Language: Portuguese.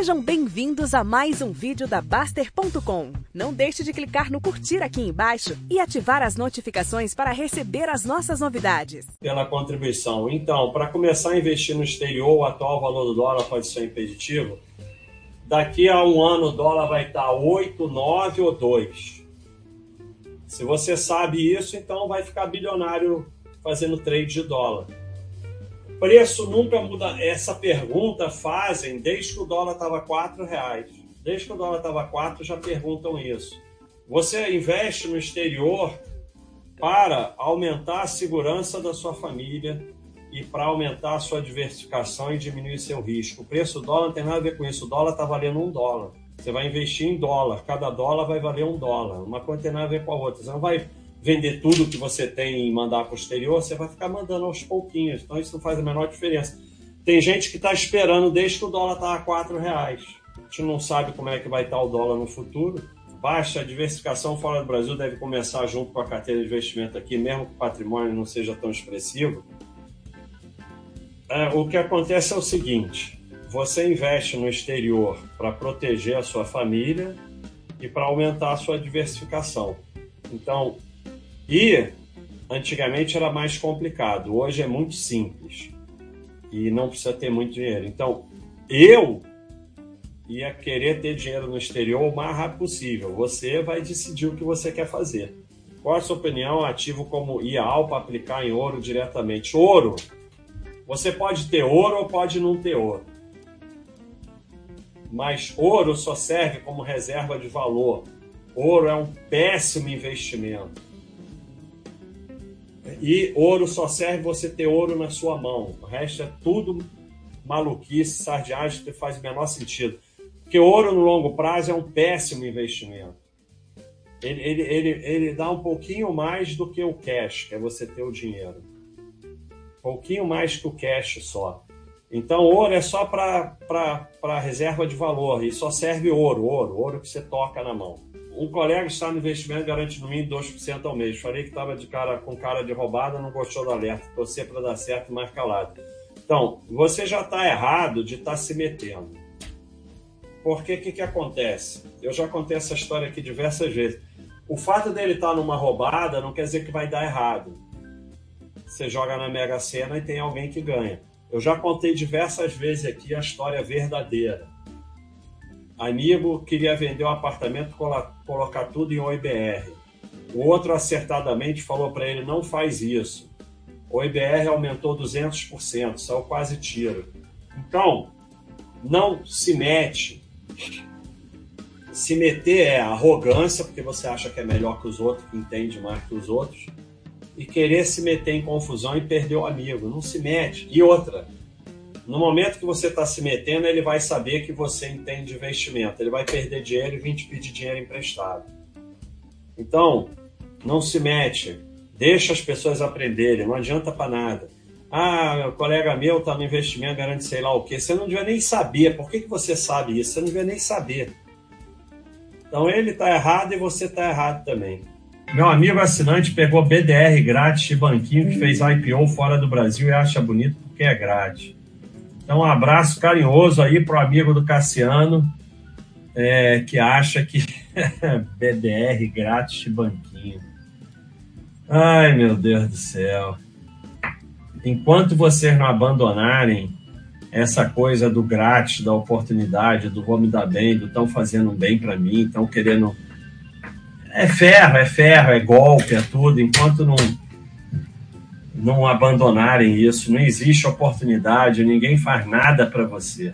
Sejam bem-vindos a mais um vídeo da Baster.com. Não deixe de clicar no curtir aqui embaixo e ativar as notificações para receber as nossas novidades. Pela contribuição. Então, para começar a investir no exterior, o atual valor do dólar pode ser impeditivo. Daqui a um ano o dólar vai estar 8, 9 ou 2. Se você sabe isso, então vai ficar bilionário fazendo trade de dólar. Preço nunca muda. Essa pergunta fazem desde que o dólar estava quatro reais. Desde que o dólar estava quatro já perguntam isso. Você investe no exterior para aumentar a segurança da sua família e para aumentar a sua diversificação e diminuir seu risco. O preço do dólar não tem nada a ver com isso. O dólar está valendo um dólar. Você vai investir em dólar. Cada dólar vai valer um dólar. Uma coisa tem nada a ver com a outra. Você não vai vender tudo que você tem e mandar para o exterior, você vai ficar mandando aos pouquinhos. Então isso não faz a menor diferença. Tem gente que está esperando desde que o dólar está a quatro reais. A gente não sabe como é que vai estar tá o dólar no futuro. Baixa diversificação fora do Brasil deve começar junto com a carteira de investimento aqui, mesmo que o patrimônio não seja tão expressivo. É, o que acontece é o seguinte: você investe no exterior para proteger a sua família e para aumentar a sua diversificação. Então, e antigamente era mais complicado, hoje é muito simples e não precisa ter muito dinheiro. Então, eu ia querer ter dinheiro no exterior o mais rápido possível. Você vai decidir o que você quer fazer. Qual a sua opinião? Ativo como IAL para aplicar em ouro diretamente. Ouro, você pode ter ouro ou pode não ter ouro. Mas ouro só serve como reserva de valor. Ouro é um péssimo investimento. E ouro só serve você ter ouro na sua mão. O resto é tudo maluquice, sardiagem que faz o menor sentido. Porque ouro no longo prazo é um péssimo investimento. Ele, ele, ele, ele dá um pouquinho mais do que o cash, que é você ter o dinheiro. Um pouquinho mais que o cash só. Então, ouro é só para reserva de valor e só serve ouro, ouro, ouro que você toca na mão um colega está no investimento garante no mínimo 2% ao mês. Falei que estava de cara com cara de roubada, não gostou do alerta. Torcer para dar certo mais calado. Então, você já está errado de estar tá se metendo. Porque o que, que acontece? Eu já contei essa história aqui diversas vezes. O fato dele estar tá numa roubada não quer dizer que vai dar errado. Você joga na Mega Sena e tem alguém que ganha. Eu já contei diversas vezes aqui a história verdadeira amigo queria vender um apartamento, colocar tudo em OIBR. O outro acertadamente falou para ele: não faz isso. O IBR aumentou 200%, saiu quase tiro. Então, não se mete. Se meter é arrogância, porque você acha que é melhor que os outros, que entende mais que os outros, e querer se meter em confusão e perder o amigo. Não se mete. E outra, no momento que você está se metendo, ele vai saber que você entende de investimento. Ele vai perder dinheiro e vir te pedir dinheiro emprestado. Então, não se mete. Deixa as pessoas aprenderem. Não adianta para nada. Ah, o colega meu está no investimento, garante sei lá o quê. Você não devia nem saber. Por que, que você sabe isso? Você não devia nem saber. Então, ele está errado e você está errado também. Meu amigo assinante pegou BDR grátis de banquinho que fez IPO fora do Brasil e acha bonito porque é grátis. Então, um abraço carinhoso aí para o amigo do Cassiano, é, que acha que BDR grátis de banquinho. Ai, meu Deus do céu. Enquanto vocês não abandonarem essa coisa do grátis, da oportunidade, do vou me dar bem, do estão fazendo um bem para mim, estão querendo. É ferro, é ferro, é golpe, é tudo. Enquanto não não abandonarem isso. Não existe oportunidade, ninguém faz nada para você.